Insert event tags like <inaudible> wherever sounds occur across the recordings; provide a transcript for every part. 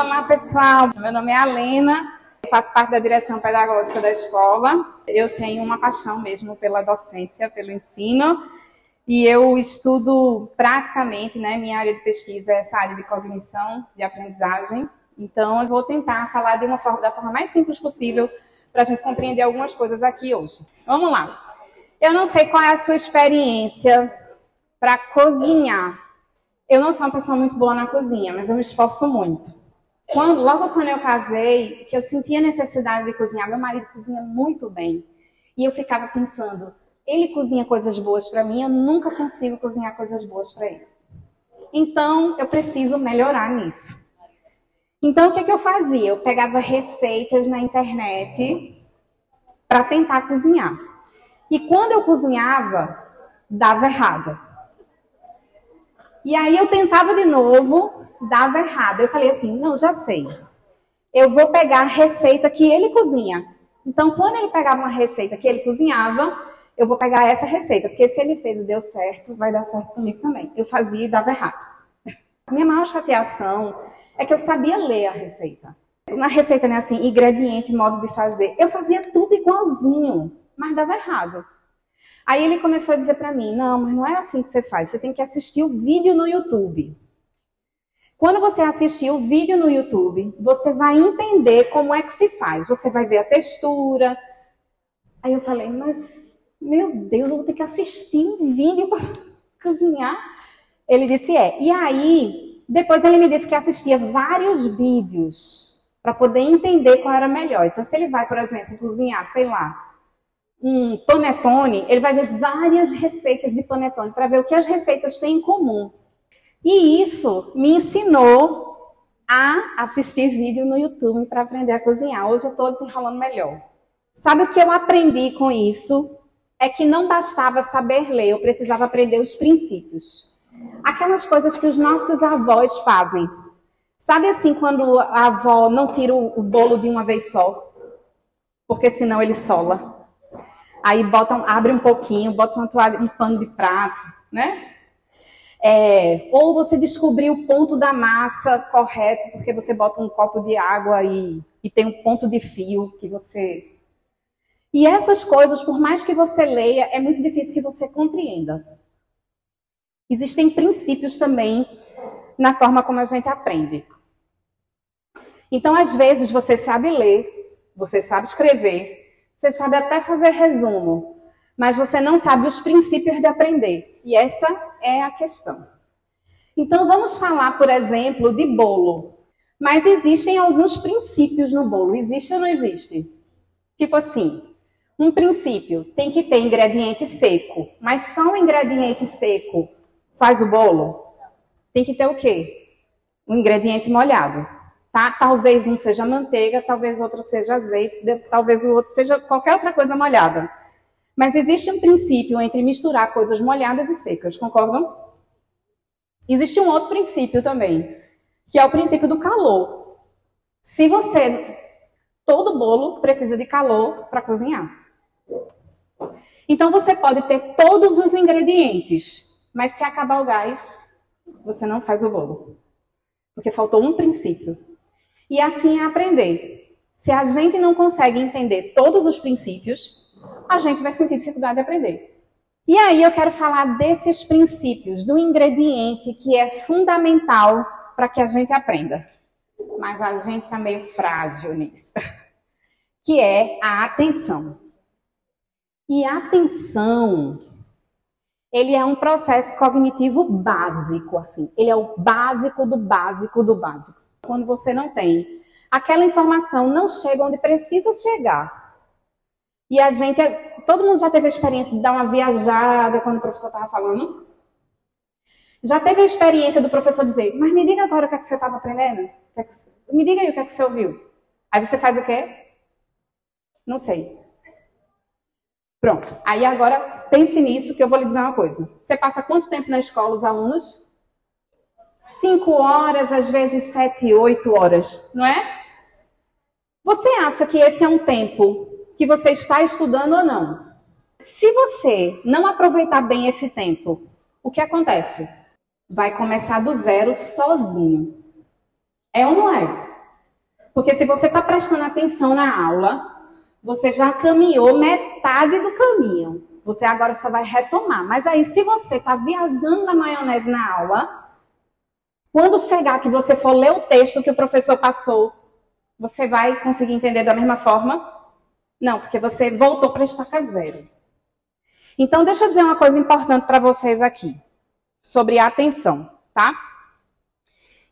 Olá, pessoal. Meu nome é Alena, faço parte da direção pedagógica da escola. Eu tenho uma paixão mesmo pela docência, pelo ensino, e eu estudo praticamente, né, minha área de pesquisa é essa área de cognição, de aprendizagem. Então, eu vou tentar falar de uma forma, da forma mais simples possível para a gente compreender algumas coisas aqui hoje. Vamos lá. Eu não sei qual é a sua experiência para cozinhar. Eu não sou uma pessoa muito boa na cozinha, mas eu me esforço muito. Quando, logo quando eu casei, que eu sentia necessidade de cozinhar, meu marido cozinha muito bem. E eu ficava pensando, ele cozinha coisas boas para mim, eu nunca consigo cozinhar coisas boas para ele. Então, eu preciso melhorar nisso. Então, o que, que eu fazia? Eu pegava receitas na internet para tentar cozinhar. E quando eu cozinhava, dava errado. E aí eu tentava de novo, dava errado. Eu falei assim: não, já sei. Eu vou pegar a receita que ele cozinha. Então, quando ele pegava uma receita que ele cozinhava, eu vou pegar essa receita, porque se ele fez e deu certo, vai dar certo comigo também. Eu fazia e dava errado. Minha maior chateação é que eu sabia ler a receita. Na receita, né, assim, ingrediente, modo de fazer. Eu fazia tudo igualzinho, mas dava errado. Aí ele começou a dizer para mim: não, mas não é assim que você faz, você tem que assistir o vídeo no YouTube. Quando você assistir o vídeo no YouTube, você vai entender como é que se faz. Você vai ver a textura. Aí eu falei, mas, meu Deus, eu vou ter que assistir um vídeo para <laughs> cozinhar. Ele disse, é. E aí, depois ele me disse que assistia vários vídeos para poder entender qual era melhor. Então, se ele vai, por exemplo, cozinhar, sei lá, um panetone, ele vai ver várias receitas de panetone para ver o que as receitas têm em comum. E isso me ensinou a assistir vídeo no YouTube para aprender a cozinhar. Hoje eu estou desenrolando melhor. Sabe o que eu aprendi com isso? É que não bastava saber ler, eu precisava aprender os princípios. Aquelas coisas que os nossos avós fazem. Sabe assim, quando a avó não tira o bolo de uma vez só? Porque senão ele sola. Aí botam, abre um pouquinho, bota uma toalha, um pano de prato, né? É, ou você descobrir o ponto da massa correto, porque você bota um copo de água e, e tem um ponto de fio que você. E essas coisas, por mais que você leia, é muito difícil que você compreenda. Existem princípios também na forma como a gente aprende. Então, às vezes, você sabe ler, você sabe escrever, você sabe até fazer resumo, mas você não sabe os princípios de aprender. E essa é a questão. Então vamos falar, por exemplo, de bolo. Mas existem alguns princípios no bolo. Existe ou não existe? Tipo assim, um princípio tem que ter ingrediente seco, mas só o ingrediente seco faz o bolo? Tem que ter o quê? Um ingrediente molhado tá? Talvez um seja manteiga, talvez outro seja azeite, talvez o outro seja qualquer outra coisa molhada. Mas existe um princípio entre misturar coisas molhadas e secas, concordam? Existe um outro princípio também, que é o princípio do calor. Se você todo bolo precisa de calor para cozinhar. Então você pode ter todos os ingredientes, mas se acabar o gás, você não faz o bolo. Porque faltou um princípio. E assim é aprender. Se a gente não consegue entender todos os princípios, a gente vai sentir dificuldade de aprender. E aí eu quero falar desses princípios, do ingrediente que é fundamental para que a gente aprenda. Mas a gente está meio frágil nisso. <laughs> Que é a atenção. E a atenção, ele é um processo cognitivo básico, assim. Ele é o básico do básico do básico quando você não tem. Aquela informação não chega onde precisa chegar. E a gente, todo mundo já teve a experiência de dar uma viajada quando o professor estava falando? Já teve a experiência do professor dizer, mas me diga agora o que, é que você estava aprendendo? É me diga aí o que, é que você ouviu. Aí você faz o quê? Não sei. Pronto. Aí agora pense nisso que eu vou lhe dizer uma coisa. Você passa quanto tempo na escola, os alunos? Cinco horas, às vezes sete, oito horas, não é? Você acha que esse é um tempo que você está estudando ou não? Se você não aproveitar bem esse tempo, o que acontece? Vai começar do zero sozinho. É ou não é? Porque se você está prestando atenção na aula, você já caminhou metade do caminho. Você agora só vai retomar. Mas aí, se você está viajando na maionese na aula, quando chegar que você for ler o texto que o professor passou, você vai conseguir entender da mesma forma? Não, porque você voltou para estaca zero. Então, deixa eu dizer uma coisa importante para vocês aqui sobre a atenção, tá?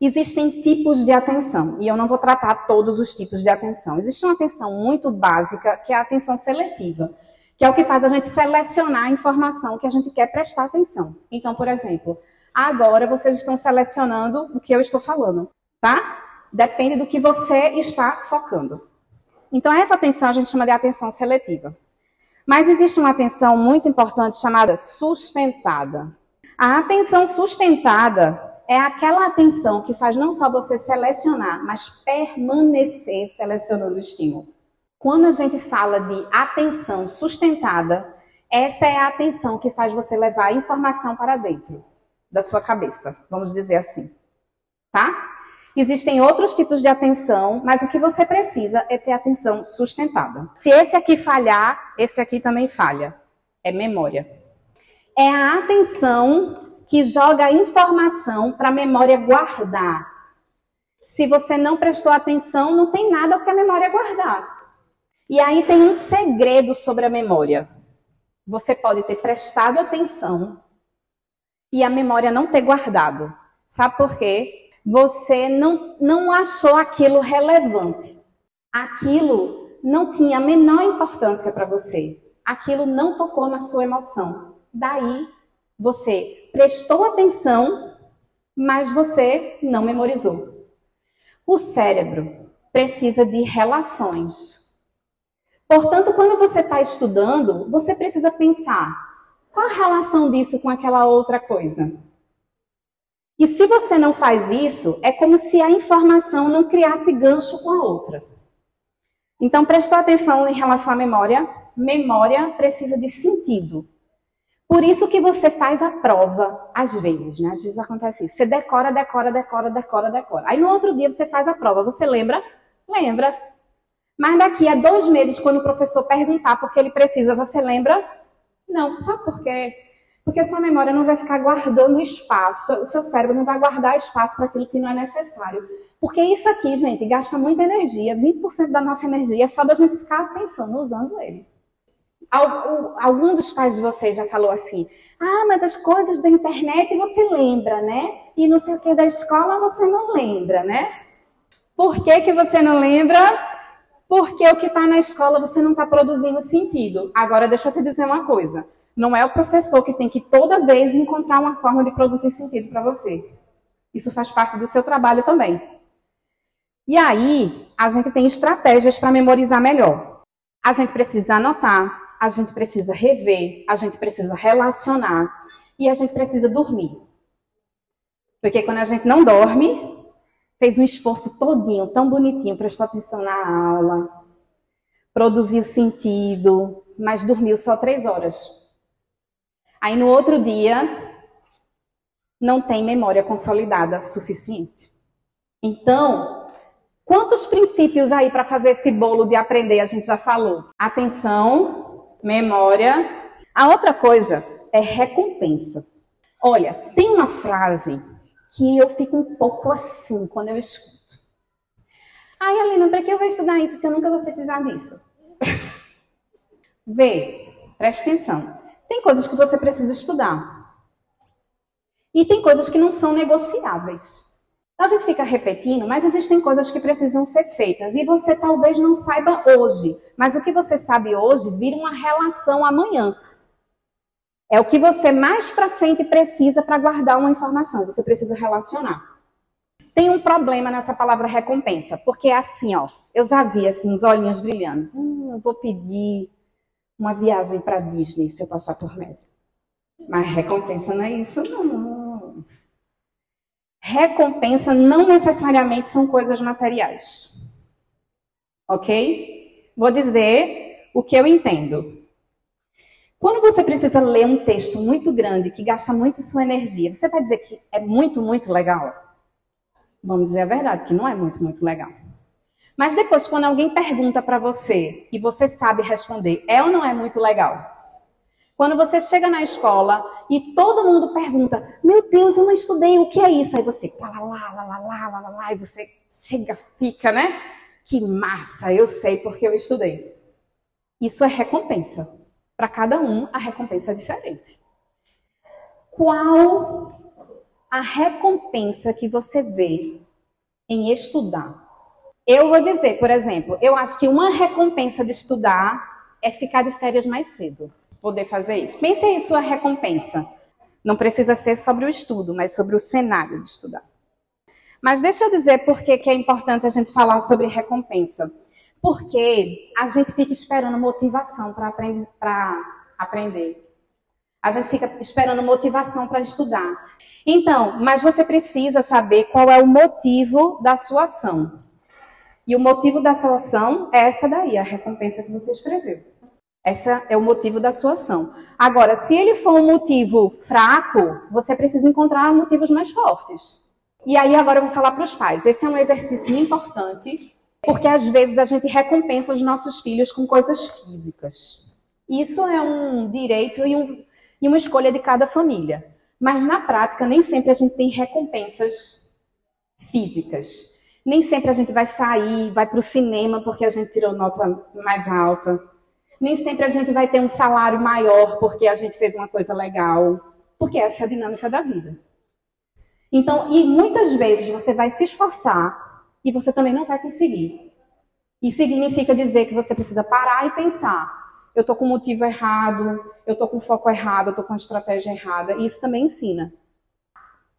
Existem tipos de atenção, e eu não vou tratar todos os tipos de atenção. Existe uma atenção muito básica, que é a atenção seletiva, que é o que faz a gente selecionar a informação que a gente quer prestar atenção. Então, por exemplo, agora vocês estão selecionando o que eu estou falando, tá? Depende do que você está focando. Então, essa atenção a gente chama de atenção seletiva. Mas existe uma atenção muito importante chamada sustentada. A atenção sustentada é aquela atenção que faz não só você selecionar, mas permanecer selecionando o estímulo. Quando a gente fala de atenção sustentada, essa é a atenção que faz você levar a informação para dentro da sua cabeça, vamos dizer assim. Tá? Existem outros tipos de atenção, mas o que você precisa é ter atenção sustentada. Se esse aqui falhar, esse aqui também falha. É memória. É a atenção que joga a informação para a memória guardar. Se você não prestou atenção, não tem nada que a memória guardar. E aí tem um segredo sobre a memória. Você pode ter prestado atenção e a memória não ter guardado. Sabe por quê? Você não, não achou aquilo relevante. Aquilo não tinha a menor importância para você. Aquilo não tocou na sua emoção. Daí você prestou atenção, mas você não memorizou. O cérebro precisa de relações. Portanto, quando você está estudando, você precisa pensar qual a relação disso com aquela outra coisa. E se você não faz isso, é como se a informação não criasse gancho com a outra. Então, prestou atenção em relação à memória? Memória precisa de sentido. Por isso que você faz a prova, às vezes, né? Às vezes acontece isso. Você decora, decora, decora, decora, decora. Aí no outro dia você faz a prova. Você lembra? Lembra. Mas daqui a dois meses, quando o professor perguntar porque ele precisa, você lembra? Não. Sabe por quê? Porque a sua memória não vai ficar guardando espaço, o seu cérebro não vai guardar espaço para aquilo que não é necessário. Porque isso aqui, gente, gasta muita energia. 20% da nossa energia é só da gente ficar pensando, usando ele. Algum dos pais de vocês já falou assim: ah, mas as coisas da internet você lembra, né? E não sei o que da escola você não lembra, né? Por que, que você não lembra? Porque o que está na escola você não está produzindo sentido. Agora, deixa eu te dizer uma coisa: não é o professor que tem que toda vez encontrar uma forma de produzir sentido para você. Isso faz parte do seu trabalho também. E aí, a gente tem estratégias para memorizar melhor. A gente precisa anotar, a gente precisa rever, a gente precisa relacionar e a gente precisa dormir. Porque quando a gente não dorme, fez um esforço todinho, tão bonitinho, prestou atenção na aula, produziu sentido, mas dormiu só três horas. Aí no outro dia, não tem memória consolidada suficiente. Então, quantos princípios aí para fazer esse bolo de aprender a gente já falou? Atenção, memória. A outra coisa é recompensa. Olha, tem uma frase que eu fico um pouco assim quando eu escuto. Ai, Alina, para que eu vou estudar isso se eu nunca vou precisar disso? Vê, preste atenção. Tem coisas que você precisa estudar. E tem coisas que não são negociáveis. A gente fica repetindo, mas existem coisas que precisam ser feitas e você talvez não saiba hoje, mas o que você sabe hoje vira uma relação amanhã. É o que você mais para frente precisa para guardar uma informação, você precisa relacionar. Tem um problema nessa palavra recompensa, porque é assim, ó, eu já vi assim os olhinhos brilhando. Hum, eu vou pedir uma viagem para Disney se eu passar por mês. Mas recompensa não é isso, não. Recompensa não necessariamente são coisas materiais. Ok? Vou dizer o que eu entendo. Quando você precisa ler um texto muito grande, que gasta muito sua energia, você vai dizer que é muito, muito legal? Vamos dizer a verdade, que não é muito, muito legal. Mas depois, quando alguém pergunta para você e você sabe responder, é ou não é muito legal? Quando você chega na escola e todo mundo pergunta: Meu Deus, eu não estudei, o que é isso? Aí você, lá, lá, lá, lá, lá, lá, lá, lá, e você chega, fica, né? Que massa, eu sei porque eu estudei. Isso é recompensa. Para cada um, a recompensa é diferente. Qual a recompensa que você vê em estudar? Eu vou dizer, por exemplo, eu acho que uma recompensa de estudar é ficar de férias mais cedo. Poder fazer isso. Pense em sua recompensa. Não precisa ser sobre o estudo, mas sobre o cenário de estudar. Mas deixa eu dizer por que, é importante a gente falar sobre recompensa. Porque a gente fica esperando motivação para aprender. A gente fica esperando motivação para estudar. Então, mas você precisa saber qual é o motivo da sua ação. E o motivo da sua ação é essa daí, a recompensa que você escreveu. Essa é o motivo da sua ação. Agora, se ele for um motivo fraco, você precisa encontrar motivos mais fortes. E aí agora eu vou falar para os pais. Esse é um exercício importante, porque às vezes a gente recompensa os nossos filhos com coisas físicas. Isso é um direito e, um, e uma escolha de cada família. Mas na prática, nem sempre a gente tem recompensas físicas. Nem sempre a gente vai sair, vai para o cinema porque a gente tirou nota mais alta. Nem sempre a gente vai ter um salário maior porque a gente fez uma coisa legal. Porque essa é a dinâmica da vida. Então, e muitas vezes você vai se esforçar e você também não vai conseguir. E significa dizer que você precisa parar e pensar: eu estou com o motivo errado, eu estou com o foco errado, eu estou com a estratégia errada. E isso também ensina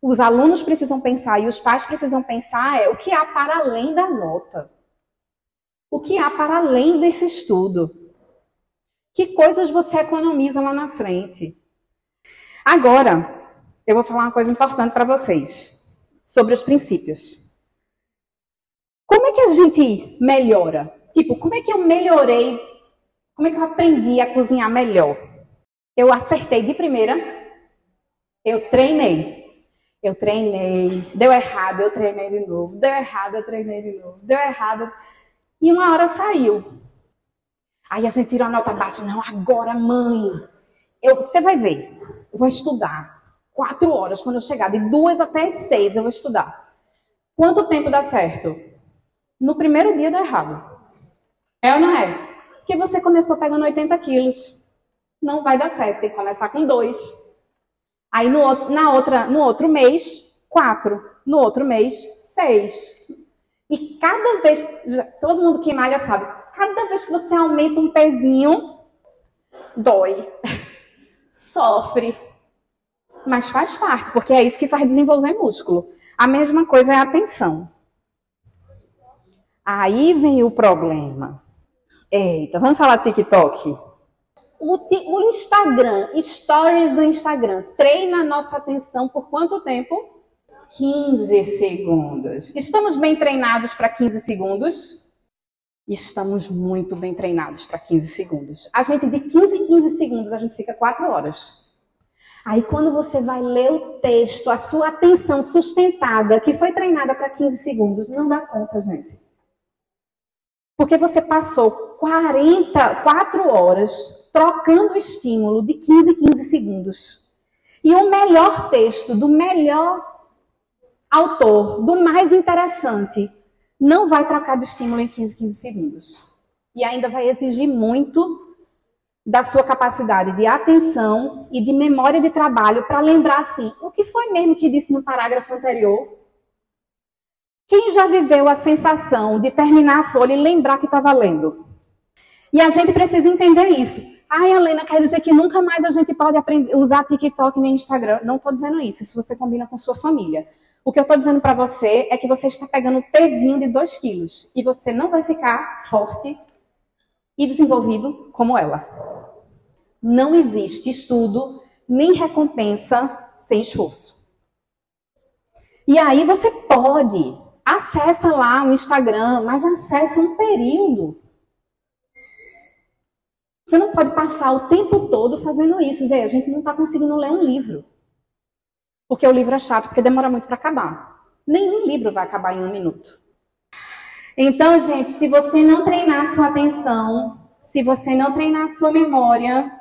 os alunos precisam pensar e os pais precisam pensar é o que há para além da nota. O que há para além desse estudo? Que coisas você economiza lá na frente? Agora, eu vou falar uma coisa importante para vocês sobre os princípios. Que a gente melhora? Tipo, como é que eu melhorei? Como é que eu aprendi a cozinhar melhor? Eu acertei de primeira, eu treinei, eu treinei, deu errado, eu treinei de novo, deu errado, eu treinei de novo, deu errado. E uma hora saiu. Aí a gente tirou a nota baixa. Não, agora, mãe, eu, você vai ver, eu vou estudar. Quatro horas quando eu chegar, de duas até seis eu vou estudar. Quanto tempo dá certo? No primeiro dia dá errado. É ou não é? Porque você começou pegando 80 quilos. Não vai dar certo, tem que começar com dois. Aí no, na outra, no outro mês, quatro. No outro mês, seis. E cada vez, todo mundo que malha sabe, cada vez que você aumenta um pezinho, dói, <laughs> sofre. Mas faz parte, porque é isso que faz desenvolver músculo. A mesma coisa é a atenção. Aí vem o problema. Eita, vamos falar TikTok? O, o Instagram, stories do Instagram, treina a nossa atenção por quanto tempo? 15 segundos. Estamos bem treinados para 15 segundos? Estamos muito bem treinados para 15 segundos. A gente, de 15 em 15 segundos, a gente fica 4 horas. Aí, quando você vai ler o texto, a sua atenção sustentada, que foi treinada para 15 segundos, não dá conta, gente. Porque você passou 44 horas trocando estímulo de 15 em 15 segundos. E o melhor texto, do melhor autor, do mais interessante, não vai trocar de estímulo em 15 15 segundos. E ainda vai exigir muito da sua capacidade de atenção e de memória de trabalho para lembrar assim, o que foi mesmo que disse no parágrafo anterior? Quem já viveu a sensação de terminar a folha e lembrar que estava lendo? E a gente precisa entender isso. Ai, Helena, quer dizer que nunca mais a gente pode aprender, usar TikTok nem Instagram. Não estou dizendo isso, isso você combina com sua família. O que eu estou dizendo para você é que você está pegando um pezinho de 2 quilos e você não vai ficar forte e desenvolvido como ela. Não existe estudo nem recompensa sem esforço. E aí você pode, acessa lá o Instagram, mas acessa um período. Você não pode passar o tempo todo fazendo isso. Vê, a gente não está conseguindo ler um livro. Porque o livro é chato, porque demora muito para acabar. Nenhum livro vai acabar em um minuto. Então, gente, se você não treinar sua atenção, se você não treinar sua memória,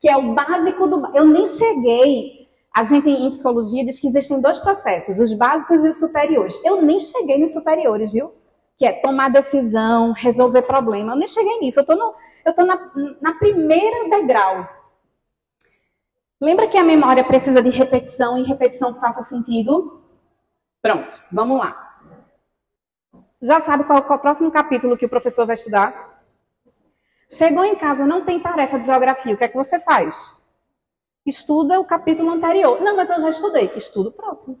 que é o básico do. Eu nem cheguei. A gente em psicologia diz que existem dois processos, os básicos e os superiores. Eu nem cheguei nos superiores, viu? Que é tomar decisão, resolver problema. Eu nem cheguei nisso. Eu tô, no, eu tô na, na primeira degrau. Lembra que a memória precisa de repetição e repetição faça sentido? Pronto, vamos lá. Já sabe qual, qual é o próximo capítulo que o professor vai estudar? Chegou em casa, não tem tarefa de geografia, o que é que você faz? Estuda o capítulo anterior. Não, mas eu já estudei. Estuda o próximo.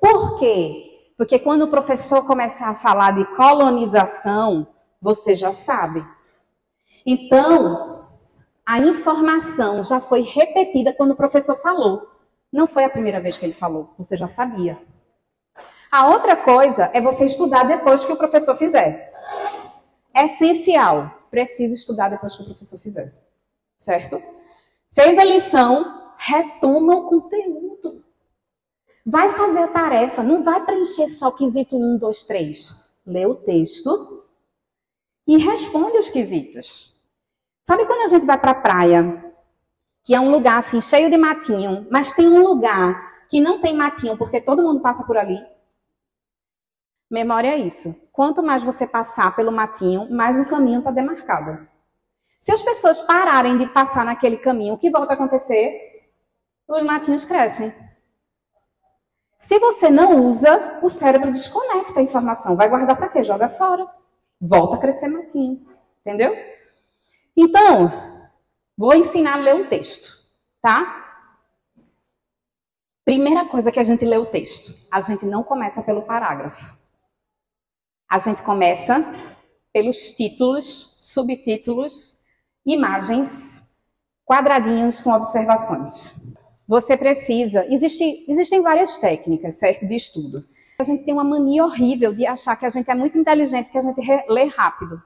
Por quê? Porque quando o professor começar a falar de colonização, você já sabe. Então, a informação já foi repetida quando o professor falou. Não foi a primeira vez que ele falou, você já sabia. A outra coisa é você estudar depois que o professor fizer. É essencial, precisa estudar depois que o professor fizer. Certo? Fez a lição, retoma o conteúdo. Vai fazer a tarefa, não vai preencher só quesito 1, 2, 3. Lê o texto e responde os quesitos. Sabe quando a gente vai para a praia, que é um lugar assim cheio de matinho, mas tem um lugar que não tem matinho porque todo mundo passa por ali? Memória é isso. Quanto mais você passar pelo matinho, mais o caminho está demarcado. Se as pessoas pararem de passar naquele caminho, o que volta a acontecer? Os matinhos crescem. Se você não usa, o cérebro desconecta a informação. Vai guardar para quê? Joga fora. Volta a crescer matinho. Entendeu? Então, vou ensinar a ler um texto, tá? Primeira coisa que a gente lê o texto. A gente não começa pelo parágrafo. A gente começa pelos títulos, subtítulos, imagens, quadradinhos com observações. Você precisa. Existe, existem várias técnicas, certo, de estudo. A gente tem uma mania horrível de achar que a gente é muito inteligente, que a gente lê rápido.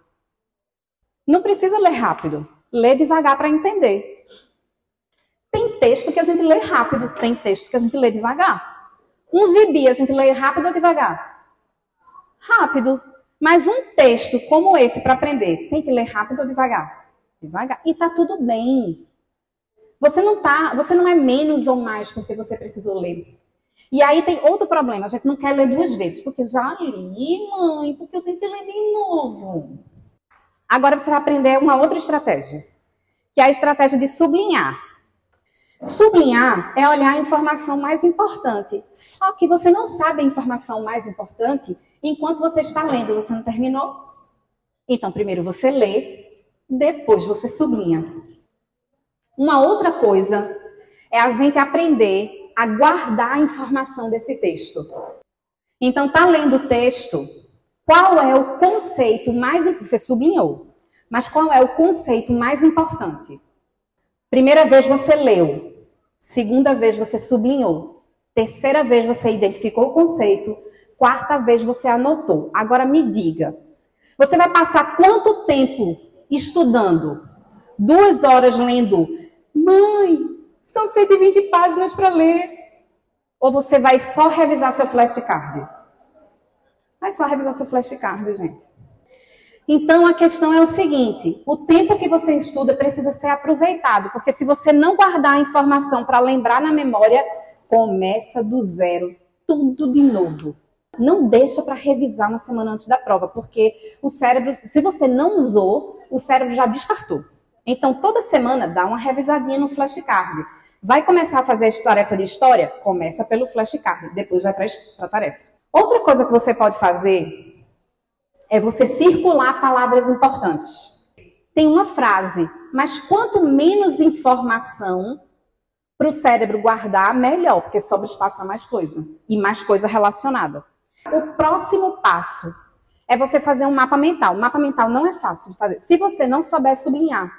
Não precisa ler rápido. Lê devagar para entender. Tem texto que a gente lê rápido, tem texto que a gente lê devagar. Um gibi a gente lê rápido ou devagar? rápido. Mas um texto como esse para aprender, tem que ler rápido ou devagar? Devagar. E tá tudo bem. Você não tá, você não é menos ou mais porque você precisou ler. E aí tem outro problema, a gente não quer ler duas vezes, porque eu já li, mãe, porque eu tenho que ler de novo. Agora você vai aprender uma outra estratégia, que é a estratégia de sublinhar. Sublinhar é olhar a informação mais importante. Só que você não sabe a informação mais importante enquanto você está lendo. Você não terminou? Então, primeiro você lê, depois você sublinha. Uma outra coisa é a gente aprender a guardar a informação desse texto. Então, tá lendo o texto, qual é o conceito mais você sublinhou, mas qual é o conceito mais importante? Primeira vez você leu, Segunda vez você sublinhou. Terceira vez você identificou o conceito. Quarta vez você anotou. Agora me diga: você vai passar quanto tempo estudando? Duas horas lendo? Mãe, são 120 páginas para ler. Ou você vai só revisar seu flashcard? Vai só revisar seu flashcard, gente. Então a questão é o seguinte: o tempo que você estuda precisa ser aproveitado, porque se você não guardar a informação para lembrar na memória, começa do zero, tudo de novo. Não deixa para revisar uma semana antes da prova, porque o cérebro, se você não usou, o cérebro já descartou. Então toda semana dá uma revisadinha no flashcard. Vai começar a fazer a tarefa de história? Começa pelo flashcard, depois vai para a tarefa. Outra coisa que você pode fazer é você circular palavras importantes. Tem uma frase, mas quanto menos informação para o cérebro guardar, melhor, porque sobra espaço para mais coisa e mais coisa relacionada. O próximo passo é você fazer um mapa mental. O mapa mental não é fácil de fazer. Se você não souber sublinhar,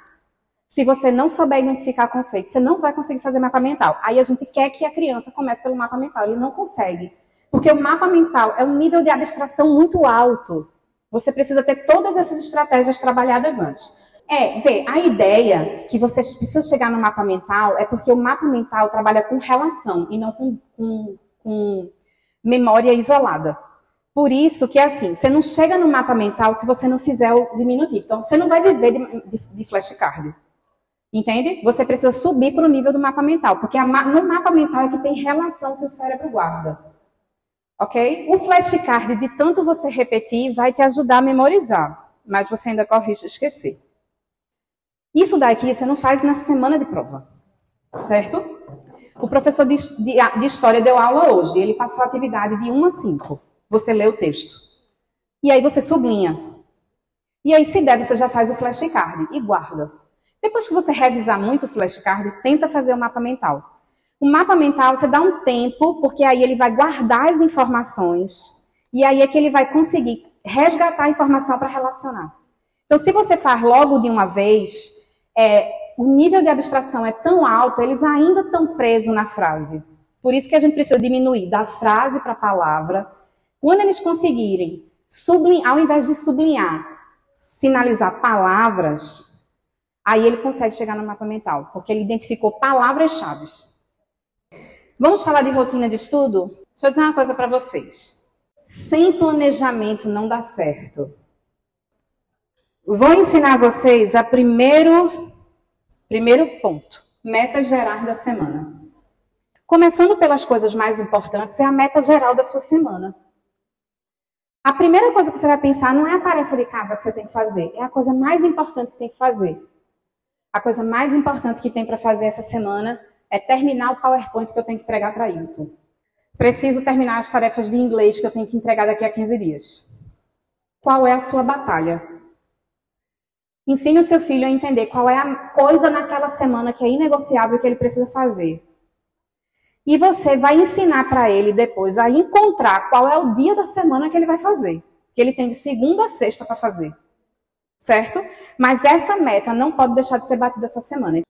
se você não souber identificar conceitos, você não vai conseguir fazer mapa mental. Aí a gente quer que a criança comece pelo mapa mental, ele não consegue. Porque o mapa mental é um nível de abstração muito alto. Você precisa ter todas essas estratégias trabalhadas antes. É, vê, a ideia que você precisa chegar no mapa mental é porque o mapa mental trabalha com relação e não com, com, com memória isolada. Por isso que, assim, você não chega no mapa mental se você não fizer o diminutivo. Então, você não vai viver de, de, de flashcard. Entende? Você precisa subir para o nível do mapa mental, porque no mapa mental é que tem relação que o cérebro guarda. Ok? O flashcard, de tanto você repetir, vai te ajudar a memorizar, mas você ainda corre risco de esquecer. Isso daqui você não faz na semana de prova, certo? O professor de, de, de história deu aula hoje, ele passou a atividade de 1 a 5. Você lê o texto. E aí você sublinha. E aí, se der, você já faz o flashcard e guarda. Depois que você revisar muito o flashcard, tenta fazer o mapa mental. O mapa mental, você dá um tempo, porque aí ele vai guardar as informações. E aí é que ele vai conseguir resgatar a informação para relacionar. Então, se você faz logo de uma vez, é, o nível de abstração é tão alto, eles ainda estão presos na frase. Por isso que a gente precisa diminuir da frase para a palavra. Quando eles conseguirem, sublinhar, ao invés de sublinhar, sinalizar palavras, Aí ele consegue chegar no mapa mental, porque ele identificou palavras-chave. Vamos falar de rotina de estudo? Deixa eu dizer uma coisa para vocês. Sem planejamento não dá certo. Vou ensinar vocês a primeiro, primeiro ponto, metas gerais da semana. Começando pelas coisas mais importantes, é a meta geral da sua semana. A primeira coisa que você vai pensar não é a tarefa de casa que você tem que fazer, é a coisa mais importante que tem que fazer a coisa mais importante que tem para fazer essa semana é terminar o PowerPoint que eu tenho que entregar para Hilton. Preciso terminar as tarefas de inglês que eu tenho que entregar daqui a 15 dias. Qual é a sua batalha? Ensine o seu filho a entender qual é a coisa naquela semana que é inegociável que ele precisa fazer. E você vai ensinar para ele depois a encontrar qual é o dia da semana que ele vai fazer. Que ele tem de segunda a sexta para fazer certo? Mas essa meta não pode deixar de ser batida essa semana.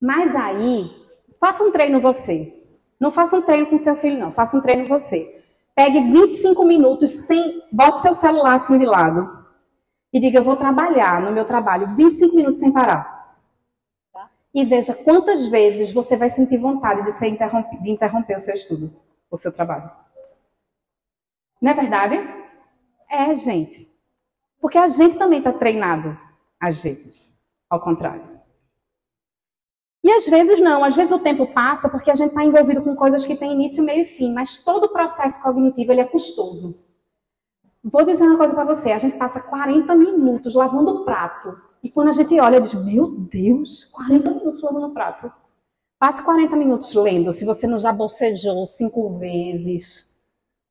Mas aí, faça um treino você. Não faça um treino com seu filho, não. Faça um treino você. Pegue 25 minutos sem. Bote seu celular assim de lado. E diga, eu vou trabalhar no meu trabalho 25 minutos sem parar. Tá? E veja quantas vezes você vai sentir vontade de, ser interrompe, de interromper o seu estudo, o seu trabalho. Não é verdade? É, gente. Porque a gente também está treinado, às vezes, ao contrário. E às vezes não, às vezes o tempo passa porque a gente está envolvido com coisas que têm início, meio e fim, mas todo o processo cognitivo ele é custoso. Vou dizer uma coisa para você, a gente passa 40 minutos lavando o prato. E quando a gente olha, diz, meu Deus, 40 minutos lavando o prato. Passe 40 minutos lendo, se você não já bocejou cinco vezes,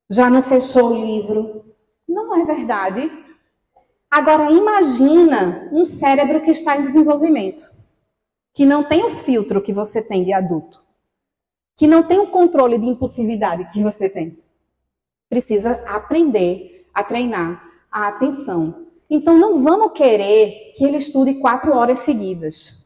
já não fechou o livro. Não é verdade. Agora imagina um cérebro que está em desenvolvimento, que não tem o filtro que você tem de adulto, que não tem o controle de impulsividade que você tem. Precisa aprender a treinar a atenção. Então não vamos querer que ele estude quatro horas seguidas.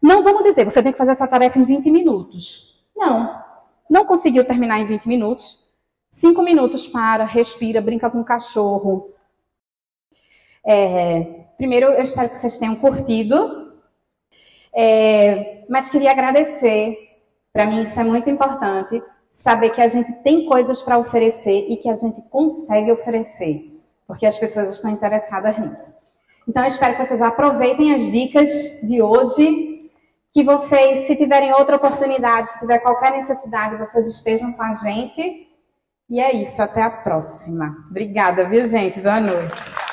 Não vamos dizer, você tem que fazer essa tarefa em 20 minutos. Não. Não conseguiu terminar em 20 minutos? Cinco minutos para, respira, brinca com o cachorro, é, primeiro, eu espero que vocês tenham curtido, é, mas queria agradecer. Para mim, isso é muito importante, saber que a gente tem coisas para oferecer e que a gente consegue oferecer, porque as pessoas estão interessadas nisso. Então, eu espero que vocês aproveitem as dicas de hoje, que vocês, se tiverem outra oportunidade, se tiver qualquer necessidade, vocês estejam com a gente. E é isso, até a próxima. Obrigada, viu, gente? Boa noite.